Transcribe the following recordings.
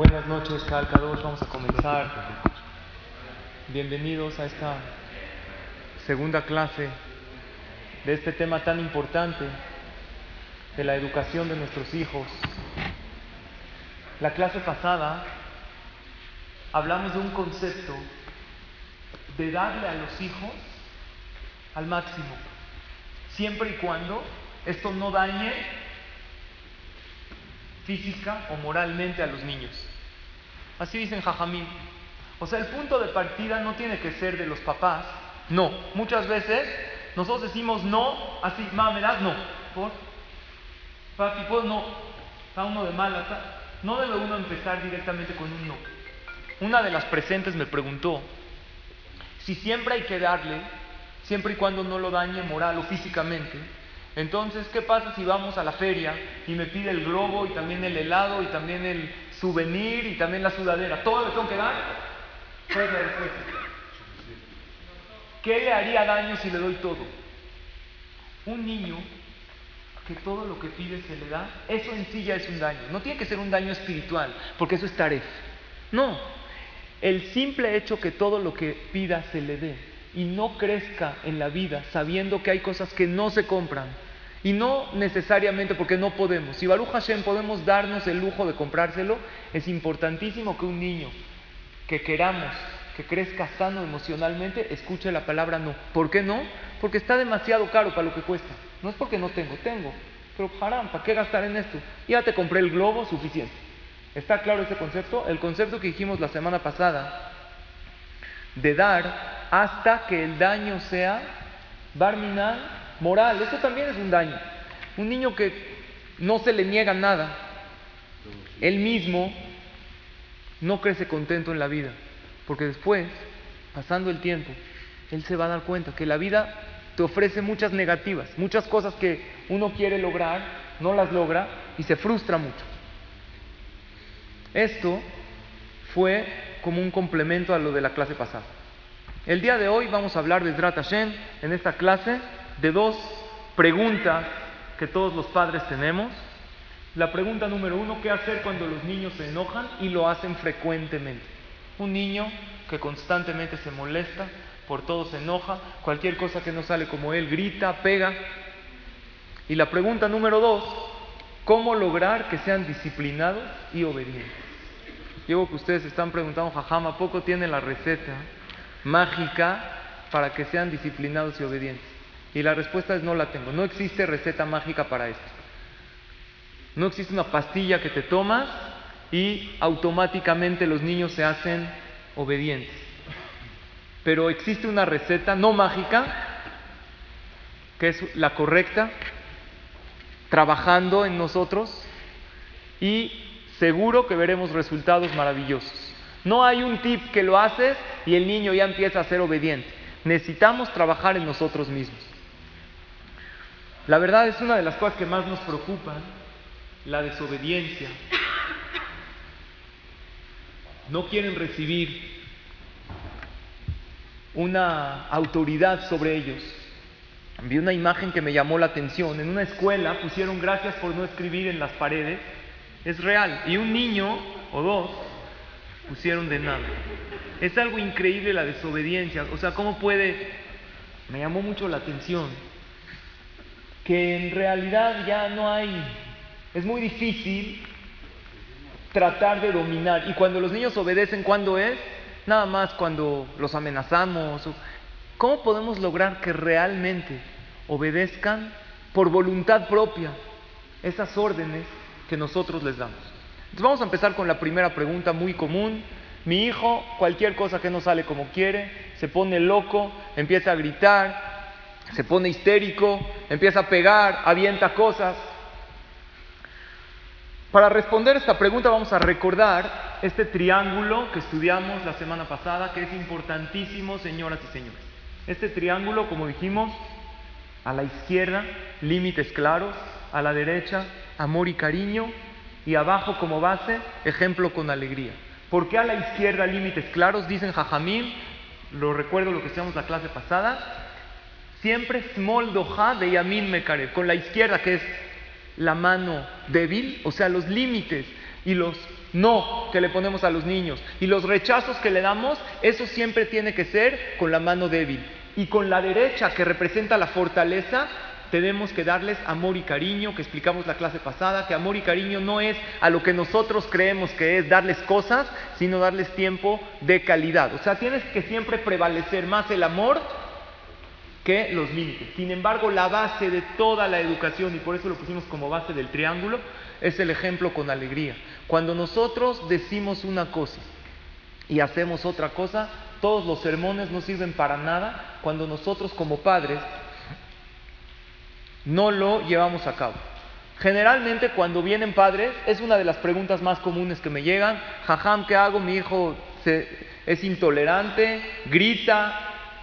Buenas noches, Calcados. Vamos a comenzar. Bienvenidos a esta segunda clase de este tema tan importante de la educación de nuestros hijos. La clase pasada hablamos de un concepto de darle a los hijos al máximo, siempre y cuando esto no dañe física o moralmente a los niños. Así dicen Jajamín. O sea, el punto de partida no tiene que ser de los papás. No, muchas veces nosotros decimos no, así, mamá, ¿me das? No. ¿Por? Papi, pues no. Está uno de malas. No debe uno empezar directamente con un no. Una de las presentes me preguntó si siempre hay que darle, siempre y cuando no lo dañe moral o físicamente. Entonces, ¿qué pasa si vamos a la feria y me pide el globo y también el helado y también el souvenir y también la sudadera? ¿Todo le tengo que dar? ¿Cuál es la respuesta? ¿Qué le haría daño si le doy todo? Un niño que todo lo que pide se le da, eso en sí ya es un daño. No tiene que ser un daño espiritual, porque eso es taref. No, el simple hecho que todo lo que pida se le dé y no crezca en la vida sabiendo que hay cosas que no se compran. Y no necesariamente porque no podemos. Si Baruch Hashem podemos darnos el lujo de comprárselo, es importantísimo que un niño que queramos que crezca sano emocionalmente, escuche la palabra no. ¿Por qué no? Porque está demasiado caro para lo que cuesta. No es porque no tengo, tengo. Pero haram, ¿para qué gastar en esto? Ya te compré el globo, suficiente. ¿Está claro ese concepto? El concepto que dijimos la semana pasada de dar hasta que el daño sea barminal, moral. Eso también es un daño. Un niño que no se le niega nada, él mismo no crece contento en la vida. Porque después, pasando el tiempo, él se va a dar cuenta que la vida te ofrece muchas negativas, muchas cosas que uno quiere lograr, no las logra y se frustra mucho. Esto fue como un complemento a lo de la clase pasada. El día de hoy vamos a hablar de Hashem en esta clase de dos preguntas que todos los padres tenemos. La pregunta número uno, ¿qué hacer cuando los niños se enojan y lo hacen frecuentemente? Un niño que constantemente se molesta, por todo se enoja, cualquier cosa que no sale como él grita, pega. Y la pregunta número dos, ¿cómo lograr que sean disciplinados y obedientes? Digo que ustedes están preguntando, jajama, ¿poco tiene la receta mágica para que sean disciplinados y obedientes? Y la respuesta es no la tengo. No existe receta mágica para esto. No existe una pastilla que te tomas y automáticamente los niños se hacen obedientes. Pero existe una receta no mágica, que es la correcta, trabajando en nosotros y seguro que veremos resultados maravillosos. No hay un tip que lo haces y el niño ya empieza a ser obediente. Necesitamos trabajar en nosotros mismos. La verdad es una de las cosas que más nos preocupan, la desobediencia, no quieren recibir una autoridad sobre ellos. Vi una imagen que me llamó la atención. En una escuela pusieron gracias por no escribir en las paredes. Es real. Y un niño o dos pusieron de nada. Es algo increíble la desobediencia. O sea, ¿cómo puede? Me llamó mucho la atención. Que en realidad ya no hay... Es muy difícil tratar de dominar. Y cuando los niños obedecen, ¿cuándo es? Nada más cuando los amenazamos. ¿Cómo podemos lograr que realmente obedezcan por voluntad propia esas órdenes que nosotros les damos? Entonces vamos a empezar con la primera pregunta muy común. Mi hijo, cualquier cosa que no sale como quiere, se pone loco, empieza a gritar, se pone histérico, empieza a pegar, avienta cosas. Para responder esta pregunta vamos a recordar este triángulo que estudiamos la semana pasada, que es importantísimo, señoras y señores. Este triángulo, como dijimos, a la izquierda, límites claros, a la derecha, amor y cariño, y abajo como base, ejemplo con alegría. ¿Por qué a la izquierda límites claros? Dicen Jajamín, lo recuerdo lo que hacíamos la clase pasada, siempre small doha de yamin mekare, con la izquierda que es la mano débil, o sea, los límites y los no que le ponemos a los niños y los rechazos que le damos, eso siempre tiene que ser con la mano débil. Y con la derecha, que representa la fortaleza, tenemos que darles amor y cariño, que explicamos la clase pasada, que amor y cariño no es a lo que nosotros creemos que es darles cosas, sino darles tiempo de calidad. O sea, tienes que siempre prevalecer más el amor que los límites. Sin embargo, la base de toda la educación, y por eso lo pusimos como base del triángulo, es el ejemplo con alegría. Cuando nosotros decimos una cosa y hacemos otra cosa, todos los sermones no sirven para nada cuando nosotros como padres no lo llevamos a cabo. Generalmente cuando vienen padres es una de las preguntas más comunes que me llegan. Jajam, ¿qué hago? Mi hijo es intolerante, grita,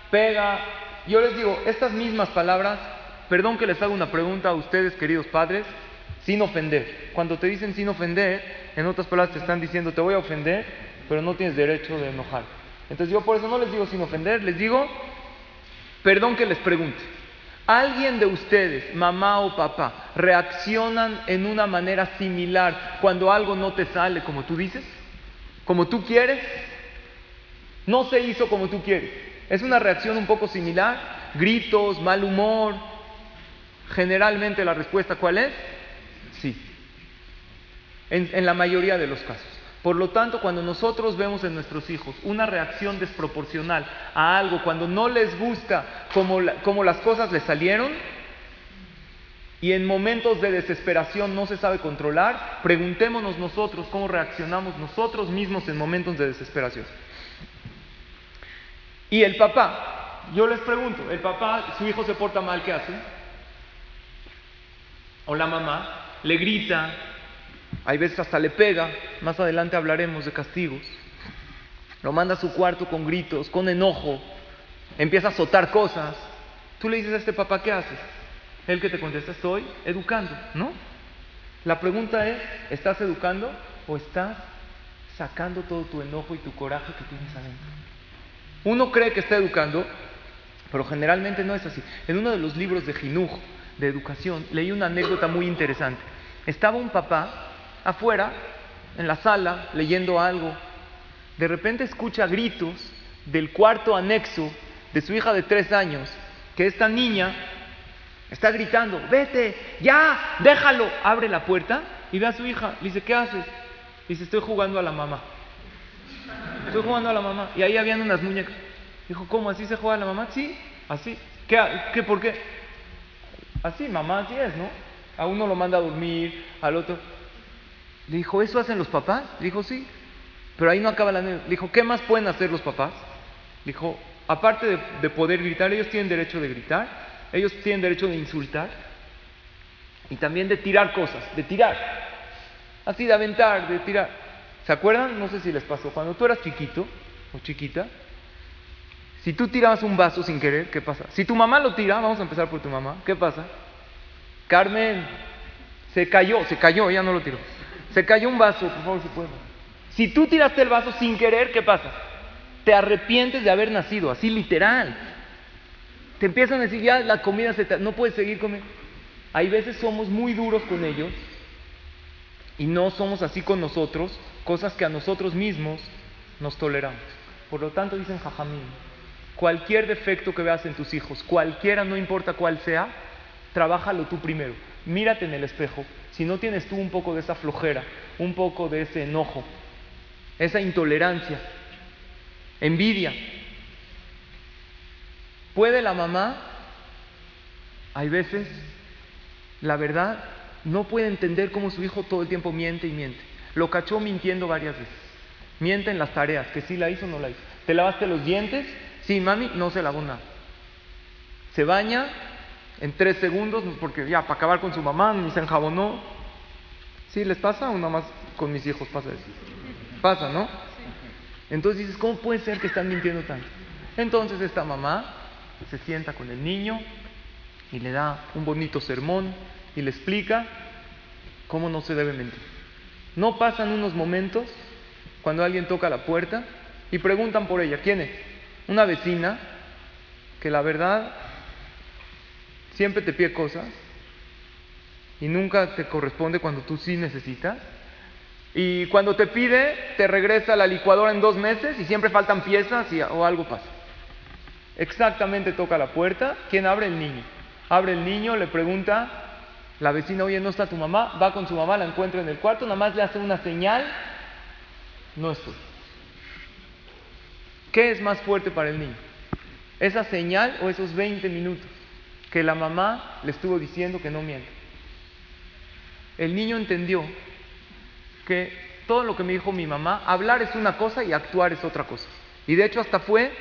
pega. Yo les digo, estas mismas palabras, perdón que les haga una pregunta a ustedes, queridos padres, sin ofender. Cuando te dicen sin ofender, en otras palabras te están diciendo, te voy a ofender, pero no tienes derecho de enojar. Entonces yo por eso no les digo sin ofender, les digo, perdón que les pregunte. ¿Alguien de ustedes, mamá o papá, reaccionan en una manera similar cuando algo no te sale como tú dices? ¿Como tú quieres? No se hizo como tú quieres. ¿Es una reacción un poco similar? Gritos, mal humor. Generalmente la respuesta cuál es? Sí. En, la mayoría de los casos. Por lo tanto, cuando nosotros vemos en nuestros hijos una reacción desproporcional a algo, cuando no les gusta como, las cosas les salieron, y en momentos de desesperación no se sabe controlar, preguntémonos nosotros cómo reaccionamos nosotros mismos en momentos de desesperación. Y el papá, yo les pregunto, el papá, su hijo se porta mal, ¿qué hace? O la mamá, le grita, hay veces hasta le pega, más adelante hablaremos de castigos. Lo manda a su cuarto con gritos, con enojo, empieza a azotar cosas. Tú le dices a este papá, ¿qué haces? Él que te contesta, estoy educando, ¿no? La pregunta es, ¿estás educando o estás sacando todo tu enojo y tu coraje que tienes adentro? Uno cree que está educando, pero generalmente no es así. En uno de los libros de Jinuj, de educación, leí una anécdota muy interesante. Estaba un papá afuera, en la sala, leyendo algo. De repente escucha gritos del cuarto anexo de su hija de tres años, que esta niña está gritando, vete, ya, déjalo. Abre la puerta y ve a su hija. Le dice, ¿qué haces? Dice, estoy jugando a la mamá. Estoy jugando a la mamá. Y ahí habían unas muñecas. Dijo, ¿cómo? ¿Así se juega a la mamá? Sí, así. ¿Qué, ¿Qué? ¿Por qué? Así, mamá, así es, ¿no? A uno lo manda a dormir, al otro. Le dijo, ¿eso hacen los papás? Le dijo, sí. Pero ahí no acaba la anécdota. Le dijo, ¿qué más pueden hacer los papás? Le dijo, aparte de, poder gritar, ellos tienen derecho de gritar, ellos tienen derecho de insultar y también de tirar cosas, de tirar. Así, de aventar, de tirar. ¿Se acuerdan? No sé si les pasó. Cuando tú eras chiquito o chiquita, si tú tirabas un vaso sin querer, ¿qué pasa? Si tu mamá lo tira, vamos a empezar por tu mamá, ¿qué pasa? Carmen, se cayó, se cayó, ella no lo tiró. Se cayó un vaso, por favor, si puedo. Si tú tiraste el vaso sin querer, ¿qué pasa? Te arrepientes de haber nacido, así literal. Te empiezan a decir, ya la comida se te... no puedes seguir comiendo. Hay veces somos muy duros con ellos y no somos así con nosotros, cosas que a nosotros mismos nos toleramos. Por lo tanto, dicen Jajamín, cualquier defecto que veas en tus hijos, cualquiera, no importa cuál sea, trabájalo tú primero. Mírate en el espejo si no tienes tú un poco de esa flojera, un poco de ese enojo, esa intolerancia, envidia, ¿puede la mamá? Hay veces, la verdad, no puede entender cómo su hijo todo el tiempo miente y miente. Lo cachó mintiendo varias veces. Miente en las tareas, que sí la hizo o no la hizo. ¿Te lavaste los dientes? Sí, mami, no se lavó nada. Se baña, en tres segundos, porque ya para acabar con su mamá ni se enjabonó. ¿Sí les pasa o nada más con mis hijos pasa eso? Pasa, ¿no? Entonces dices, ¿cómo puede ser que están mintiendo tanto? Entonces esta mamá se sienta con el niño y le da un bonito sermón y le explica cómo no se debe mentir. No pasan unos momentos cuando alguien toca la puerta y preguntan por ella, ¿quién es? Una vecina que la verdad siempre te pide cosas y nunca te corresponde cuando tú sí necesitas. Y cuando te pide, te regresa la licuadora en dos meses y siempre faltan piezas o algo pasa. Exactamente toca la puerta. ¿Quién abre? El niño. Abre el niño, le pregunta, la vecina, oye, ¿no está tu mamá? Va con su mamá, la encuentra en el cuarto, nada más le hace una señal, no estoy. ¿Qué es más fuerte para el niño? ¿Esa señal o esos 20 minutos que la mamá le estuvo diciendo que no miente? El niño entendió que todo lo que me dijo mi mamá, hablar es una cosa y actuar es otra cosa. Y de hecho hasta fue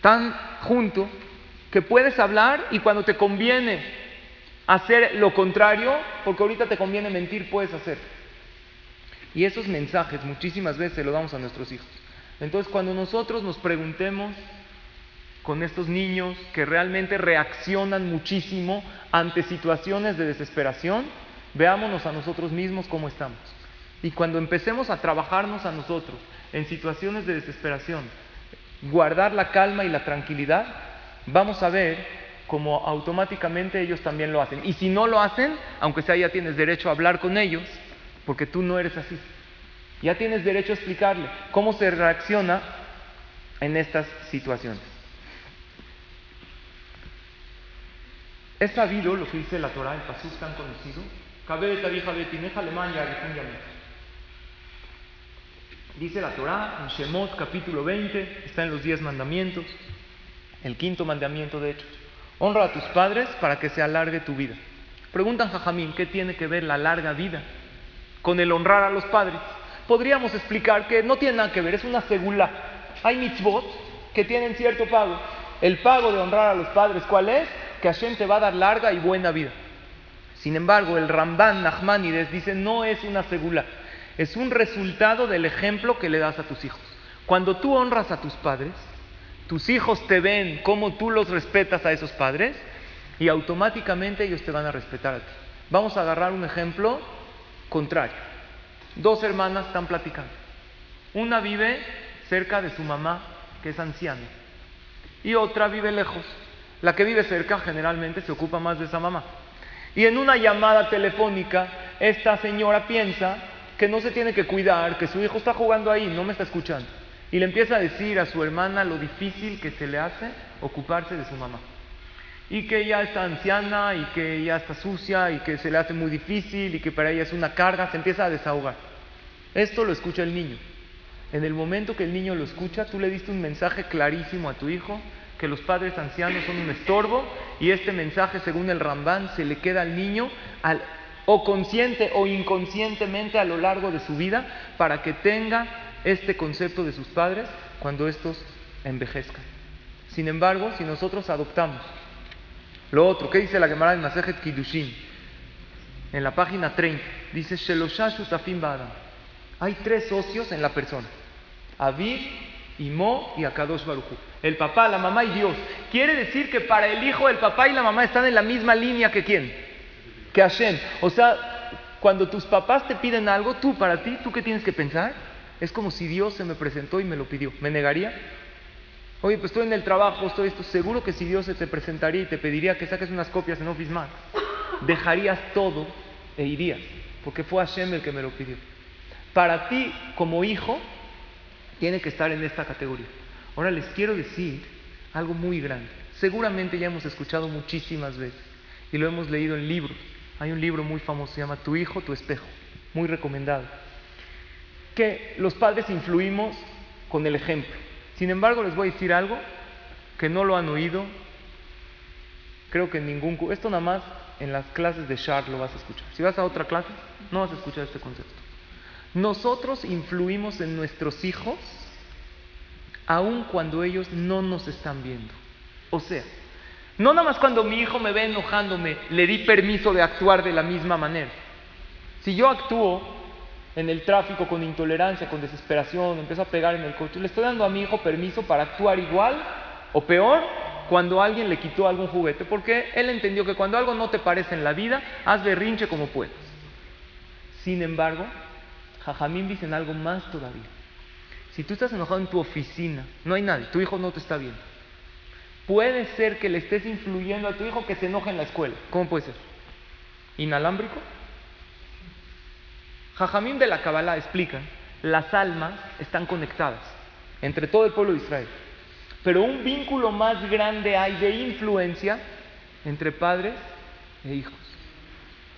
tan junto que puedes hablar y cuando te conviene hacer lo contrario, porque ahorita te conviene mentir, puedes hacer. Y esos mensajes muchísimas veces los damos a nuestros hijos. Entonces cuando nosotros nos preguntemos con estos niños que realmente reaccionan muchísimo ante situaciones de desesperación, veámonos a nosotros mismos cómo estamos. Y cuando empecemos a trabajarnos a nosotros en situaciones de desesperación, guardar la calma y la tranquilidad, vamos a ver cómo automáticamente ellos también lo hacen. Y si no lo hacen, aunque sea ya tienes derecho a hablar con ellos, porque tú no eres así. Ya tienes derecho a explicarle cómo se reacciona en estas situaciones. Es sabido lo que dice la Torah, el pasuk tan conocido, Dice la Torah en Shemot capítulo 20, está en los 10 mandamientos, el quinto mandamiento de hecho. Honra a tus padres para que se alargue tu vida. Preguntan Jajamín, ¿qué tiene que ver la larga vida con el honrar a los padres? Podríamos explicar que no tiene nada que ver, es una segula. Hay mitzvot que tienen cierto pago. El pago de honrar a los padres, ¿cuál es? Que Hashem te va a dar larga y buena vida. Sin embargo, el Ramban Nachmanides dice, no es una segula, es un resultado del ejemplo que le das a tus hijos. Cuando tú honras a tus padres, tus hijos te ven cómo tú los respetas a esos padres y automáticamente ellos te van a respetar a ti. Vamos a agarrar un ejemplo contrario. Dos hermanas están platicando. Una vive cerca de su mamá, que es anciana, y otra vive lejos. La que vive cerca generalmente se ocupa más de esa mamá. Y en una llamada telefónica, esta señora piensa que no se tiene que cuidar, que su hijo está jugando ahí, no me está escuchando. Y le empieza a decir a su hermana lo difícil que se le hace ocuparse de su mamá. Y que ella está anciana y que ella está sucia y que se le hace muy difícil y que para ella es una carga, se empieza a desahogar. Esto lo escucha el niño. En el momento que el niño lo escucha, tú le diste un mensaje clarísimo a tu hijo que los padres ancianos son un estorbo y este mensaje, según el Rambán, se le queda al niño al, o consciente o inconscientemente a lo largo de su vida para que tenga este concepto de sus padres cuando estos envejezcan. Sin embargo, si nosotros adoptamos lo otro, ¿qué dice la Gemara en Masejet Kiddushin? En la página 30, dice Hay tres socios en la persona: Aviv, Imo y Akadosh Baruchu el papá, la mamá y Dios. Quiere decir que para el hijo el papá y la mamá están en la misma línea que quién? Que Hashem. O sea, cuando tus papás te piden algo, tú para ti, ¿tú qué tienes que pensar? Es como si Dios se me presentó y me lo pidió. ¿Me negaría? Oye, pues estoy en el trabajo, estoy esto. Seguro que si Dios se te presentaría y te pediría que saques unas copias en Office Max, dejarías todo e irías, porque fue Hashem el que me lo pidió. Para ti, como hijo, tiene que estar en esta categoría. Ahora les quiero decir algo muy grande. Seguramente ya hemos escuchado muchísimas veces y lo hemos leído en libros. Hay un libro muy famoso, se llama Tu hijo, tu espejo, muy recomendado. Que los padres influimos con el ejemplo. Sin embargo, les voy a decir algo que no lo han oído, creo que en ningún... Esto nada más en las clases de Char lo vas a escuchar. Si vas a otra clase, no vas a escuchar este concepto. Nosotros influimos en nuestros hijos aun cuando ellos no nos están viendo. O sea, no nada más cuando mi hijo me ve enojándome, le di permiso de actuar de la misma manera, Si yo actúo en el tráfico con intolerancia, con desesperación, empiezo a pegar en el coche, le estoy dando a mi hijo permiso para actuar igual o peor cuando alguien le quitó algún juguete, porque él entendió que cuando algo no te parece en la vida, haz berrinche como puedas. Sin embargo, Jajamín dicen algo más todavía. Si tú estás enojado en tu oficina, no hay nadie, tu hijo no te está viendo. Puede ser que le estés influyendo a tu hijo que se enoje en la escuela. ¿Cómo puede ser? ¿Inalámbrico? Jajamín de la Kabbalah explica, las almas están conectadas entre todo el pueblo de Israel. Pero un vínculo más grande hay de influencia entre padres e hijos.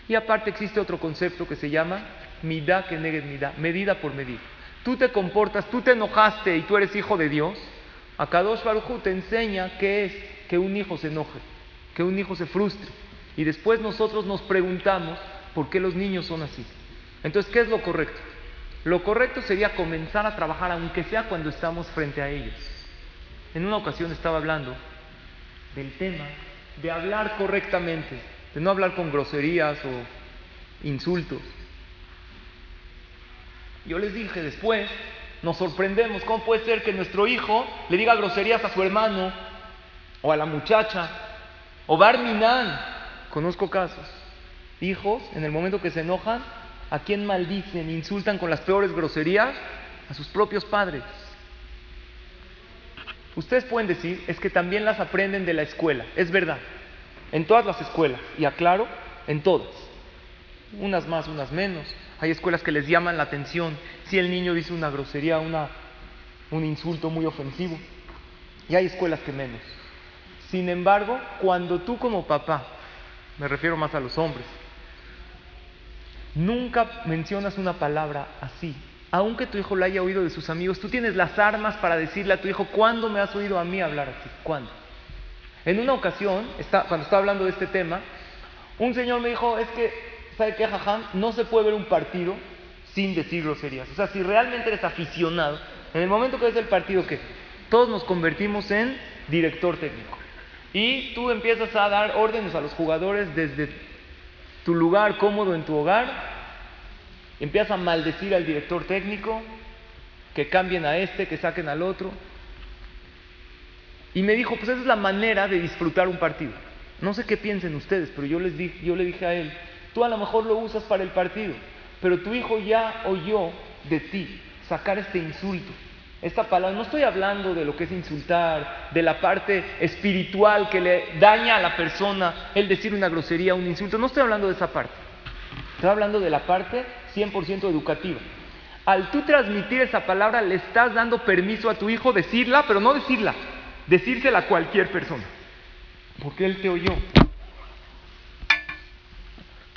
Y aparte existe otro concepto que se llama midá que negue midá, medida por medida. Tú te comportas, tú te enojaste y tú eres hijo de Dios. Akadosh Baruj te enseña qué es que un hijo se enoje, que un hijo se frustre. Y después nosotros nos preguntamos por qué los niños son así. Entonces, ¿qué es lo correcto? Lo correcto sería comenzar a trabajar, aunque sea cuando estamos frente a ellos. En una ocasión estaba hablando del tema de hablar correctamente, de no hablar con groserías o insultos. Yo les dije después, nos sorprendemos, ¿cómo puede ser que nuestro hijo le diga groserías a su hermano o a la muchacha o Barminan? Conozco casos. Hijos, en el momento que se enojan, ¿a quién maldicen, insultan con las peores groserías? A sus propios padres. Ustedes pueden decir, es que también las aprenden de la escuela. Es verdad. En todas las escuelas. Y aclaro, en todas. Unas más, unas menos. Hay escuelas que les llaman la atención si el niño dice una grosería, una, un insulto muy ofensivo. Y hay escuelas que menos. Sin embargo, cuando tú como papá, me refiero más a los hombres, nunca mencionas una palabra así, aunque tu hijo lo haya oído de sus amigos, tú tienes las armas para decirle a tu hijo, ¿cuándo me has oído a mí hablar así? ¿Cuándo? En una ocasión, cuando estaba hablando de este tema, un señor me dijo, es que, ¿sabe qué, jajam? No se puede ver un partido sin decir groserías. O sea, si realmente eres aficionado, en el momento que ves el partido, que todos nos convertimos en director técnico. Y tú empiezas a dar órdenes a los jugadores desde tu lugar cómodo en tu hogar Empieza a maldecir al director técnico, que cambien a este, que saquen al otro. Y me dijo, pues esa es la manera de disfrutar un partido. No sé qué piensen ustedes, pero yo, les dije, yo le dije a él, tú a lo mejor lo usas para el partido, pero tu hijo ya oyó de ti sacar este insulto. Esta palabra, no estoy hablando de lo que es insultar, de la parte espiritual que le daña a la persona el decir una grosería, un insulto, no estoy hablando de esa parte. Estoy hablando de la parte 100% educativa. Al tú transmitir esa palabra, le estás dando permiso a tu hijo decirla, pero no decirla, decírsela a cualquier persona. Porque él te oyó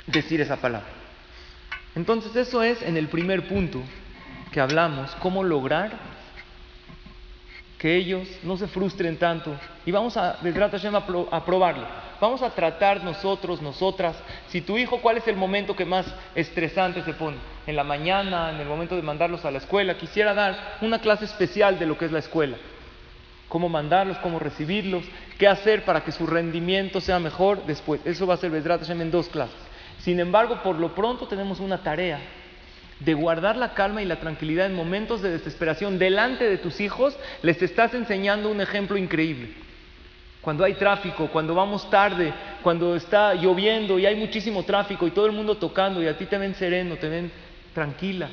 decir esa palabra. Entonces eso es en el primer punto que hablamos, cómo lograr que ellos no se frustren tanto. Y vamos a, a probarlo. Vamos a tratar nosotros, nosotras, si tu hijo, ¿cuál es el momento que más estresante se pone? En la mañana, en el momento de mandarlos a la escuela. Quisiera dar una clase especial de lo que es la escuela. Cómo mandarlos, cómo recibirlos, qué hacer para que su rendimiento sea mejor después. Eso va a ser Vedrat en dos clases. Sin embargo, por lo pronto tenemos una tarea de guardar la calma y la tranquilidad en momentos de desesperación delante de tus hijos, les estás enseñando un ejemplo increíble. Cuando hay tráfico, cuando vamos tarde, cuando está lloviendo y hay muchísimo tráfico y todo el mundo tocando y a ti te ven sereno, te ven tranquila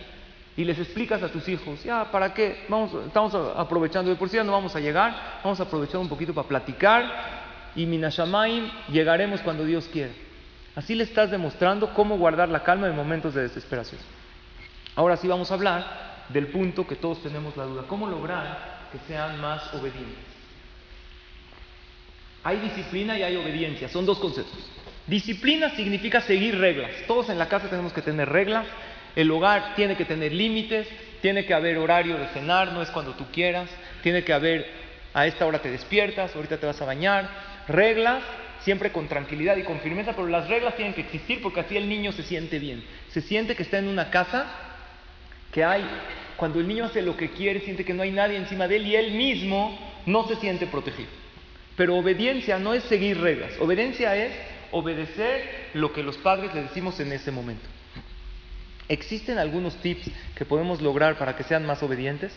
y les explicas a tus hijos, ya, ¿para qué? Vamos, estamos aprovechando, de por sí ya no vamos a llegar, vamos a aprovechar un poquito para platicar y Minashamaim llegaremos cuando Dios quiera. Así le estás demostrando cómo guardar la calma en momentos de desesperación. Ahora sí vamos a hablar del punto que todos tenemos la duda, cómo lograr que sean más obedientes. Hay disciplina y hay obediencia, son dos conceptos. Disciplina significa seguir reglas. Todos en la casa tenemos que tener reglas. El hogar tiene que tener límites, tiene que haber horario de cenar, no es cuando tú quieras, tiene que haber a esta hora te despiertas, ahorita te vas a bañar. Reglas siempre con tranquilidad y con firmeza, pero las reglas tienen que existir porque así el niño se siente bien. Se siente que está en una casa que hay, cuando el niño hace lo que quiere, siente que no hay nadie encima de él y él mismo no se siente protegido. Pero obediencia no es seguir reglas, obediencia es obedecer lo que los padres le decimos en ese momento. ¿Existen algunos tips que podemos lograr para que sean más obedientes?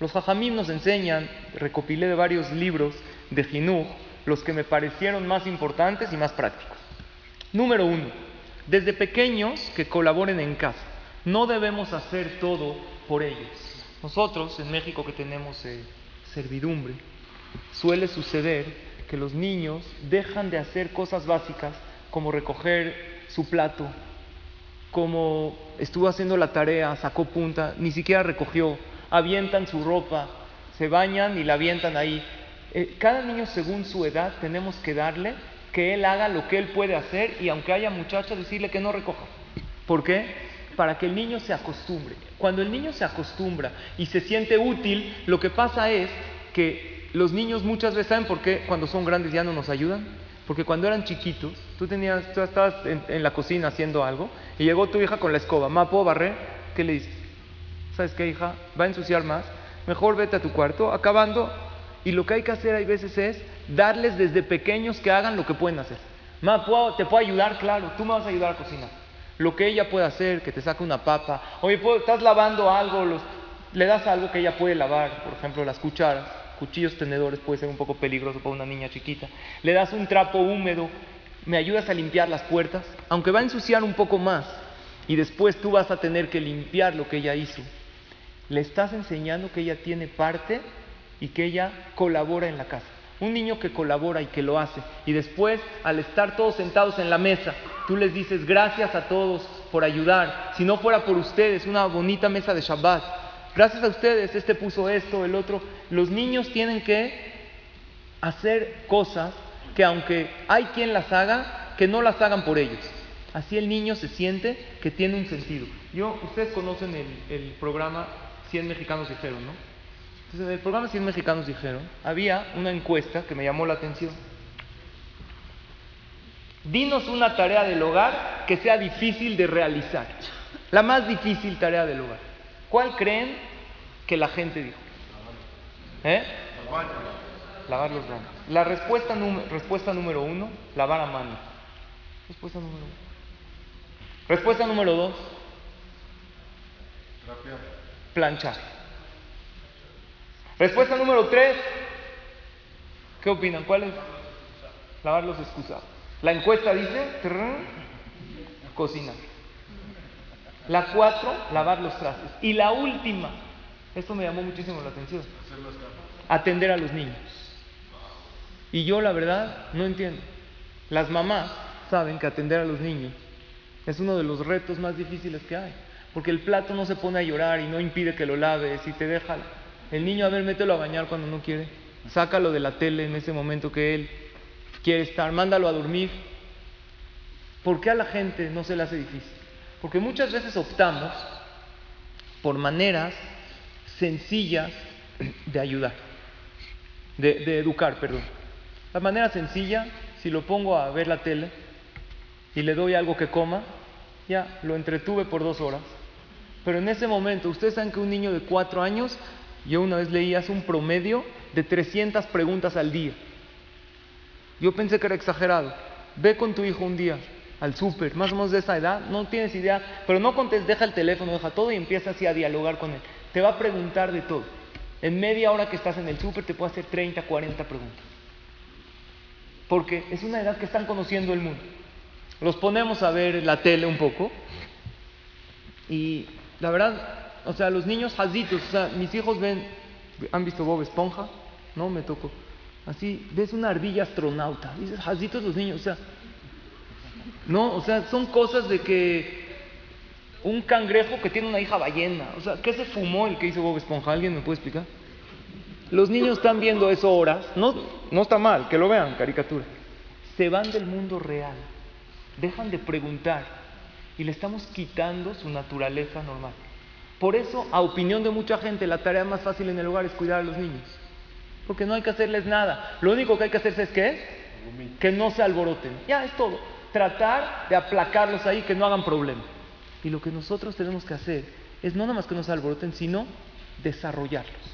Los jajamim nos enseñan, recopilé de varios libros de Jinuj, los que me parecieron más importantes y más prácticos. Número uno, desde pequeños que colaboren en casa. No debemos hacer todo por ellos. Nosotros en México que tenemos eh, servidumbre, suele suceder que los niños dejan de hacer cosas básicas como recoger su plato, como estuvo haciendo la tarea, sacó punta, ni siquiera recogió, avientan su ropa, se bañan y la avientan ahí. Eh, cada niño según su edad tenemos que darle que él haga lo que él puede hacer y aunque haya muchachos decirle que no recoja. ¿Por qué? Para que el niño se acostumbre. Cuando el niño se acostumbra y se siente útil, lo que pasa es que los niños muchas veces saben por qué cuando son grandes ya no nos ayudan. Porque cuando eran chiquitos, tú tenías, tú estabas en, la cocina haciendo algo y llegó tu hija con la escoba. ¿Ma puedo barrer? ¿Qué le dices? ¿Sabes qué, hija? Va a ensuciar más. Mejor vete a tu cuarto, acabando. Y lo que hay que hacer hay veces es darles desde pequeños que hagan lo que pueden hacer. Ma, ¿te puedo ayudar? Claro, tú me vas a ayudar a cocinar. Lo que ella puede hacer, que te saque una papa. Oye, estás lavando algo, los, le das algo que ella puede lavar, por ejemplo, las cucharas cuchillos, tenedores, puede ser un poco peligroso para una niña chiquita. Le das un trapo húmedo, me ayudas a limpiar las puertas, aunque va a ensuciar un poco más y después tú vas a tener que limpiar lo que ella hizo. Le estás enseñando que ella tiene parte y que ella colabora en la casa. Un niño que colabora y que lo hace. Y después, al estar todos sentados en la mesa, tú les dices gracias a todos por ayudar. Si no fuera por ustedes, una bonita mesa de Shabbat, Gracias a ustedes, este puso esto, el otro. Los niños tienen que hacer cosas que aunque hay quien las haga, que no las hagan por ellos. Así el niño se siente que tiene un sentido. Yo, ustedes conocen el, programa 100 mexicanos dijeron, ¿no? Entonces, en el programa 100 mexicanos dijeron, había una encuesta que me llamó la atención. Dinos una tarea del hogar que sea difícil de realizar. La más difícil tarea del hogar. ¿Cuál creen que la gente dijo? ¿Eh? Lavar los manos. La respuesta, respuesta número uno, lavar a mano. Respuesta número uno. Respuesta número dos, planchar. Respuesta número tres, ¿qué opinan? ¿Cuál es? Lavar los excusados. La encuesta dice, cocinar. La cuatro, lavar los trastes. Y la última, esto me llamó muchísimo la atención, atender a los niños. Y yo la verdad no entiendo. Las mamás saben que atender a los niños es uno de los retos más difíciles que hay. Porque el plato no se pone a llorar y no impide que lo laves y te deja. El niño, a ver, mételo a bañar cuando no quiere. Sácalo de la tele en ese momento que él quiere estar. Mándalo a dormir. ¿Por qué a la gente no se le hace difícil? Porque muchas veces optamos por maneras sencillas de ayudar, de, educar, perdón. La manera sencilla, si lo pongo a ver la tele y le doy algo que coma, ya lo entretuve por dos horas. Pero en ese momento, ustedes saben que un niño de cuatro años, yo una vez leí, hace un promedio de 300 preguntas al día. Yo pensé que era exagerado. Ve con tu hijo un día, al súper, más o menos de esa edad, no tienes idea, pero no contestes, deja el teléfono, deja todo y empieza así a dialogar con él. Te va a preguntar de todo. En media hora que estás en el súper te puede hacer 30, 40 preguntas. Porque es una edad que están conociendo el mundo. Los ponemos a ver la tele un poco y la verdad, o sea, los niños jazitos, o sea, mis hijos ven, ¿han visto Bob Esponja? No, me tocó. Así, ves una ardilla astronauta, dices, jazitos los niños, o sea, no, o sea, son cosas de que un cangrejo que tiene una hija ballena, o sea, ¿qué se fumó el que hizo Bob Esponja? ¿Alguien me puede explicar? Los niños están viendo eso horas, no, no está mal, que lo vean, caricatura. Se van del mundo real, dejan de preguntar y le estamos quitando su naturaleza normal. Por eso, a opinión de mucha gente, la tarea más fácil en el hogar es cuidar a los niños. Porque no hay que hacerles nada. Lo único que hay que hacerse es que es que no se alboroten. Ya es todo tratar de aplacarlos ahí, que no hagan problema. Y lo que nosotros tenemos que hacer es no nada más que no se alboroten, sino desarrollarlos.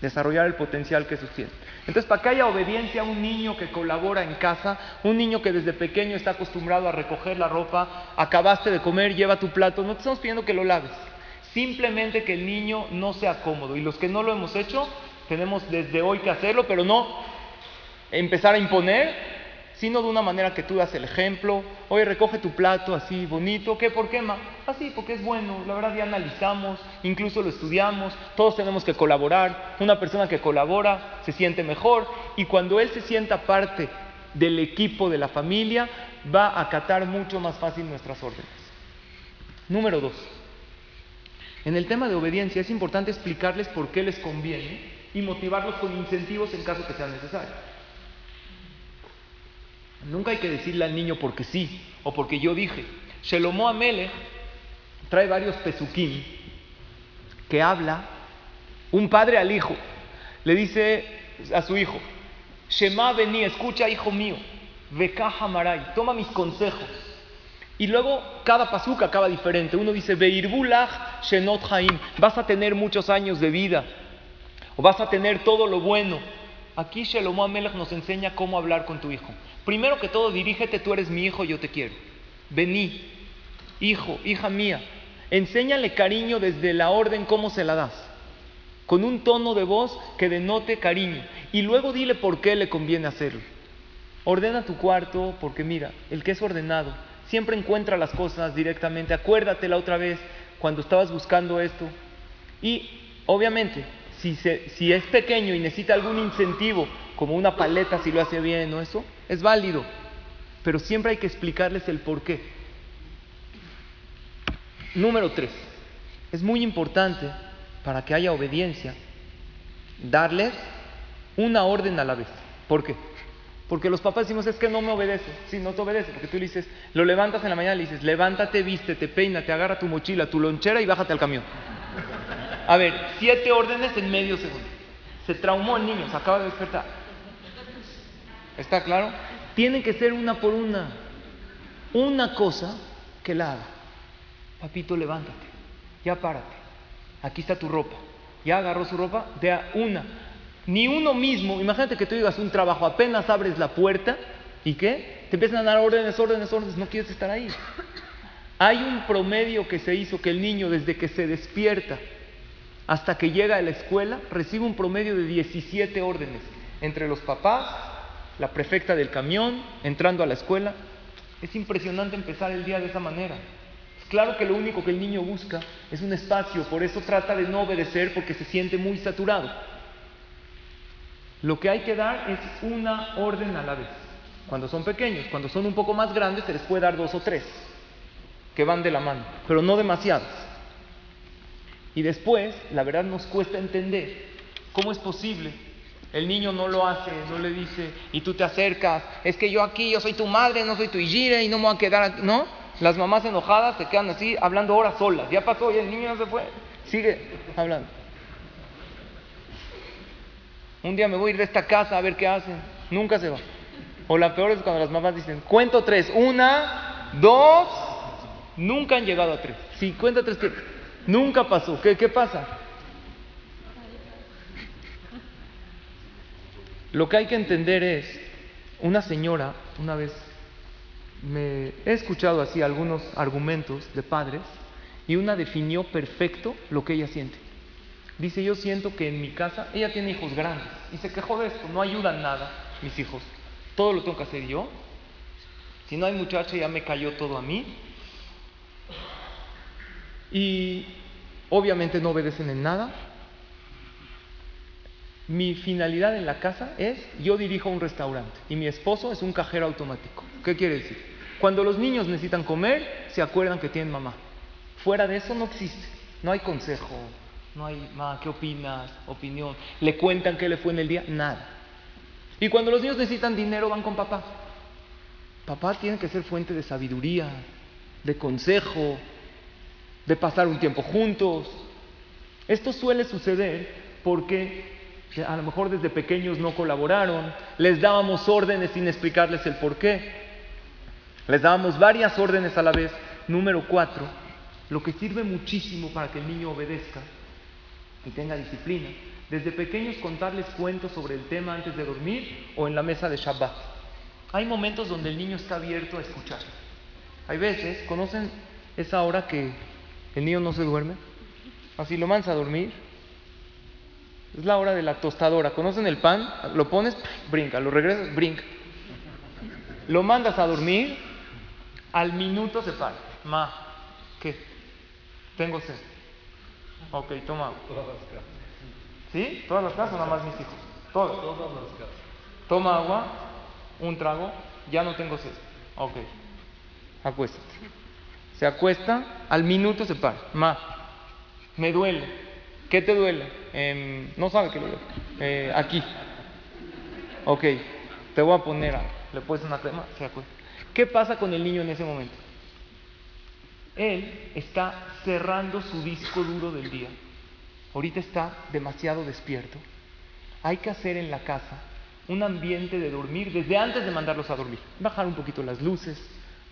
desarrollar el potencial que tiene. Entonces, para que haya obediencia a un niño que colabora en casa, un niño que desde pequeño está acostumbrado a recoger la ropa, acabaste de comer, lleva tu plato, no te estamos pidiendo que lo laves, simplemente que el niño no sea cómodo. Y los que no lo hemos hecho, tenemos desde hoy que hacerlo, pero no empezar a imponer, sino de una manera que tú das el ejemplo. Oye, recoge tu plato así bonito. ¿Qué? ¿Por qué, ma? Así, porque es bueno. La verdad ya analizamos, incluso lo estudiamos. Todos tenemos que colaborar. Una persona que colabora se siente mejor y cuando él se sienta parte del equipo de la familia, va a acatar mucho más fácil nuestras órdenes. Número dos. En el tema de obediencia es importante explicarles por qué les conviene y motivarlos con incentivos en caso que sea necesario. Nunca hay que decirle al niño porque sí o porque yo dije. Shelomo Amele trae varios pesukim que habla un padre al hijo. Le dice a su hijo, Shema vení, escucha hijo mío, Vekaha Maray, toma mis consejos. Y luego cada pasuca acaba diferente. Uno dice, Veirbulach Shenot Haim, vas a tener muchos años de vida, o vas a tener todo lo bueno. Aquí Shelomo Amelech nos enseña cómo hablar con tu hijo. Primero que todo, dirígete, tú eres mi hijo, yo te quiero. Vení, hijo, hija mía. Enséñale cariño desde la orden cómo se la das. Con un tono de voz que denote cariño. Y luego dile por qué le conviene hacerlo. Ordena tu cuarto porque mira, el que es ordenado siempre encuentra las cosas directamente. Acuérdate la otra vez cuando estabas buscando esto. Y obviamente, si, si es pequeño y necesita algún incentivo, como una paleta si lo hace bien o eso, es válido. Pero siempre hay que explicarles el por qué. Número tres, es muy importante para que haya obediencia darles una orden a la vez. ¿Por qué? Porque los papás decimos, es que no me obedece. Sí, no te obedece, porque tú le dices, lo levantas en la mañana, le dices, levántate, vístete, peínate, agarra tu mochila, tu lonchera y bájate al camión. A ver, siete órdenes en medio segundo. Se traumó el niño, se acaba de despertar. ¿Está claro? Tiene que ser una por una. Una cosa que la haga. Papito, levántate. Ya párate. Aquí está tu ropa. Ya agarró su ropa. De una. Ni uno mismo. Imagínate que tú llegas a un trabajo, apenas abres la puerta. ¿Y qué? Te empiezan a dar órdenes, órdenes, órdenes. No quieres estar ahí. Hay un promedio que se hizo que el niño, desde que se despierta hasta que llega a la escuela, recibe un promedio de 17 órdenes entre los papás, la prefecta del camión, entrando a la escuela. Es impresionante empezar el día de esa manera. Es claro que lo único que el niño busca es un espacio, por eso trata de no obedecer porque se siente muy saturado. Lo que hay que dar es una orden a la vez. Cuando son pequeños, cuando son un poco más grandes, se les puede dar dos o tres que van de la mano, pero no demasiadas. Y después, la verdad nos cuesta entender cómo es posible el niño no lo hace, no le dice, y tú te acercas, es que yo aquí, yo soy tu madre, no soy tu hijire y no me voy a quedar aquí. No, las mamás enojadas se quedan así, hablando horas solas. Ya pasó y el niño ya se fue. Sigue hablando. Un día me voy a ir de esta casa a ver qué hacen. Nunca se va. O la peor es cuando las mamás dicen, cuento tres. Una, dos, nunca han llegado a tres. Sí, cuenta tres, nunca pasó. ¿Qué, qué pasa? Lo que hay que entender es, una señora, una vez, me he escuchado así algunos argumentos de padres y una definió perfecto lo que ella siente. Dice, yo siento que en mi casa, ella tiene hijos grandes y se quejó de esto, no ayudan nada mis hijos, todo lo tengo que hacer yo. Si no hay muchacha ya me cayó todo a mí. Y obviamente no obedecen en nada, mi finalidad en la casa es, yo dirijo un restaurante y mi esposo es un cajero automático. ¿Qué quiere decir? Cuando los niños necesitan comer, se acuerdan que tienen mamá. Fuera de eso no existe. No hay consejo, no hay, ma, ¿qué opinas? Opinión. ¿Le cuentan qué le fue en el día? Nada. Y cuando los niños necesitan dinero, van con papá. Papá tiene que ser fuente de sabiduría, de consejo, de pasar un tiempo juntos. Esto suele suceder porque a lo mejor desde pequeños no colaboraron, les dábamos órdenes sin explicarles el por qué, les dábamos varias órdenes a la vez. Número cuatro, lo que sirve muchísimo para que el niño obedezca y tenga disciplina. Desde pequeños contarles cuentos sobre el tema antes de dormir o en la mesa de Shabbat. Hay momentos donde el niño está abierto a escuchar. Hay veces, ¿conocen esa hora que el niño no se duerme? Así lo mandas a dormir. Es la hora de la tostadora. ¿Conocen el pan? Lo pones, brinca, lo regresas, brinca. Lo mandas a dormir, al minuto se para. Ma, ¿qué? Tengo sed. Ok, toma agua. ¿Sí? ¿Todas las casas o nada más mis hijos? Todas. Todas las casas. Toma agua, un trago, ya no tengo sed. Ok, acuéstate. Se acuesta, al minuto se para. Ma, me duele. ¿Qué te duele? Em, no sabe que le duele. Eh, aquí. Ok, te voy a poner algo. Le puedes una crema, se acuesta. ¿Qué pasa con el niño en ese momento? Él está cerrando su disco duro del día. Ahorita está demasiado despierto. Hay que hacer en la casa un ambiente de dormir desde antes de mandarlos a dormir. Bajar un poquito las luces,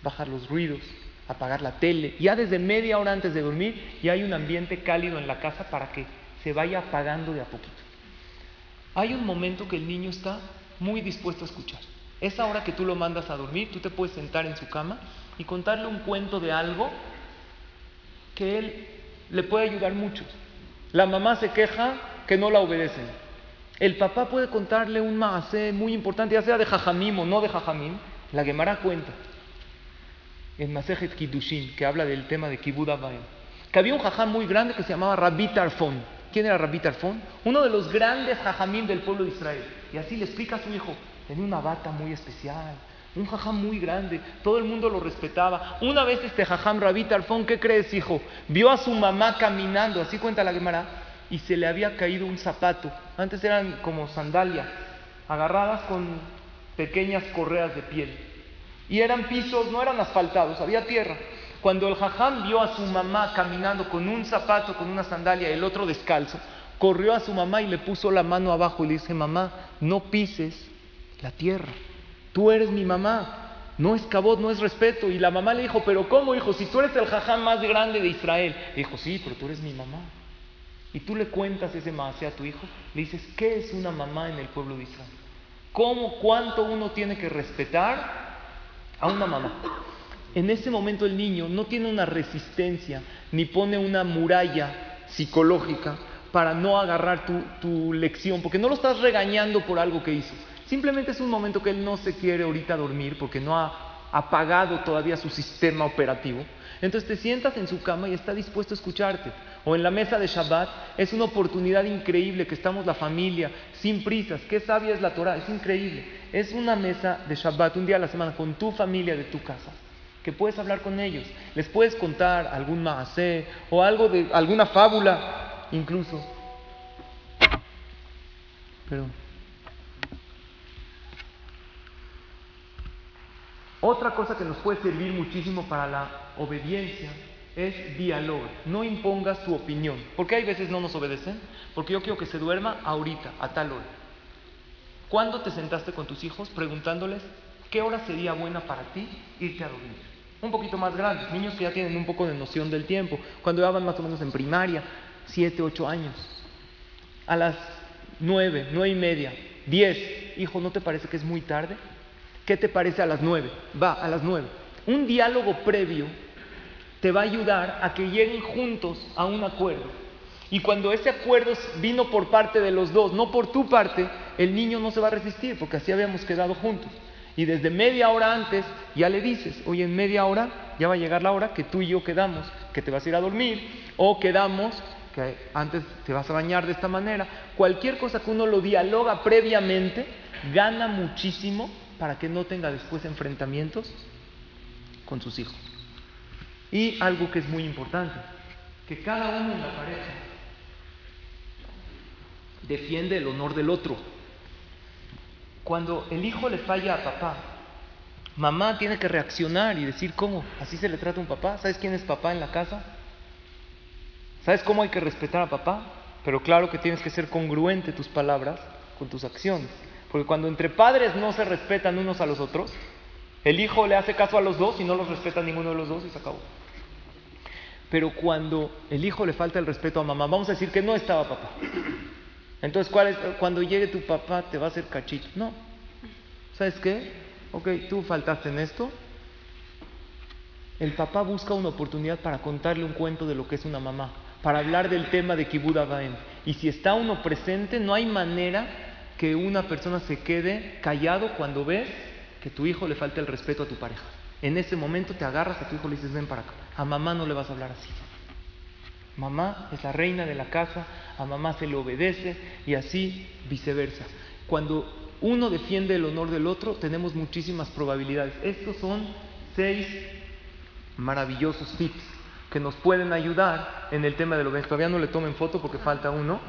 bajar los ruidos, apagar la tele. Ya desde media hora antes de dormir ya hay un ambiente cálido en la casa para que se vaya apagando de a poquito. Hay un momento que el niño está muy dispuesto a escuchar. Esa hora que tú lo mandas a dormir, tú te puedes sentar en su cama y contarle un cuento de algo que él le puede ayudar mucho. La mamá se queja que no la obedecen. El papá puede contarle un maasé muy importante, ya sea de jajamim o no de jajamim. La Gemara cuenta en Masejet Kiddushin, que habla del tema de Kibud que había un jajam muy grande que se llamaba Rabbi Tarfon. ¿Quién era Rabbi Tarfon? Uno de los grandes jajamim del pueblo de Israel. Y así le explica a su hijo, tenía una bata muy especial, un jajam muy grande, todo el mundo lo respetaba. Una vez este jajam Rabbi Tarfon, ¿qué crees, hijo? Vio a su mamá caminando, así cuenta la Gemara, y se le había caído un zapato. Antes eran como sandalias, agarradas con pequeñas correas de piel. Y eran pisos, no eran asfaltados, había tierra. Cuando el jajam vio a su mamá caminando con un zapato, con una sandalia, el otro descalzo, corrió a su mamá y le puso la mano abajo y le dice, mamá, no pises la tierra. Tú eres mi mamá. No es cabot, no es respeto. Y la mamá le dijo, pero ¿cómo, hijo? Si tú eres el jajam más grande de Israel. Le dijo, sí, pero tú eres mi mamá. Y tú le cuentas ese más a tu hijo. Le dices, ¿qué es una mamá en el pueblo de Israel? ¿Cómo, cuánto uno tiene que respetar a una mamá? En ese momento el niño no tiene una resistencia ni pone una muralla psicológica para no agarrar tu, lección, porque no lo estás regañando por algo que hizo. Simplemente es un momento que él no se quiere ahorita dormir porque no ha apagado todavía su sistema operativo. Entonces te sientas en su cama y está dispuesto a escucharte. O en la mesa de Shabbat es una oportunidad increíble que estamos la familia, sin prisas. Qué sabia es la Torah, es increíble. Es una mesa de Shabbat un día a la semana con tu familia de tu casa que puedes hablar con ellos. Les puedes contar algún maasé o algo de alguna fábula, incluso. Pero otra cosa que nos puede servir muchísimo para la obediencia es diálogo. No impongas tu opinión. porque hay veces no nos obedecen? Porque yo quiero que se duerma ahorita, a tal hora. ¿Cuándo te sentaste con tus hijos preguntándoles qué hora sería buena para ti irte a dormir? un poquito más grandes, niños que ya tienen un poco de noción del tiempo, cuando ya van más o menos en primaria, 7, 8 años. A las 9, 9 y media, 10, hijo, ¿no te parece que es muy tarde? ¿Qué te parece a las 9? Va, a las 9. Un diálogo previo te va a ayudar a que lleguen juntos a un acuerdo. Y cuando ese acuerdo vino por parte de los dos, no por tu parte, el niño no se va a resistir, porque así habíamos quedado juntos. Y desde media hora antes ya le dices, oye, en media hora ya va a llegar la hora que tú y yo quedamos, que te vas a ir a dormir, o quedamos que antes te vas a bañar de esta manera. Cualquier cosa que uno lo dialoga previamente, gana muchísimo para que no tenga después enfrentamientos con sus hijos. Y algo que es muy importante, que cada uno en la pareja defiende el honor del otro. Cuando el hijo le falla a papá, mamá tiene que reaccionar y decir, ¿cómo? ¿Así se le trata a un papá? ¿Sabes quién es papá en la casa? ¿Sabes cómo hay que respetar a papá? Pero claro que tienes que ser congruente tus palabras con tus acciones. Porque cuando entre padres no se respetan unos a los otros, el hijo le hace caso a los dos y no los respeta ninguno de los dos y se acabó. Pero cuando el hijo le falta el respeto a mamá, vamos a decir que no estaba papá. Entonces, ¿cuál es? cuando llegue tu papá te va a hacer cachito. No. ¿Sabes qué? Ok, tú faltaste en esto. El papá busca una oportunidad para contarle un cuento de lo que es una mamá, para hablar del tema de Kibud Abaem. Y si está uno presente, no hay manera que una persona se quede callado cuando ves que tu hijo le falta el respeto a tu pareja. En ese momento te agarras a tu hijo y le dices, ven para acá. A mamá no le vas a hablar así. Mamá es la reina de la casa, a mamá se le obedece y así viceversa. Cuando uno defiende el honor del otro, tenemos muchísimas probabilidades. Estos son seis maravillosos tips que nos pueden ayudar en el tema de lo que todavía no le tomen foto porque falta uno,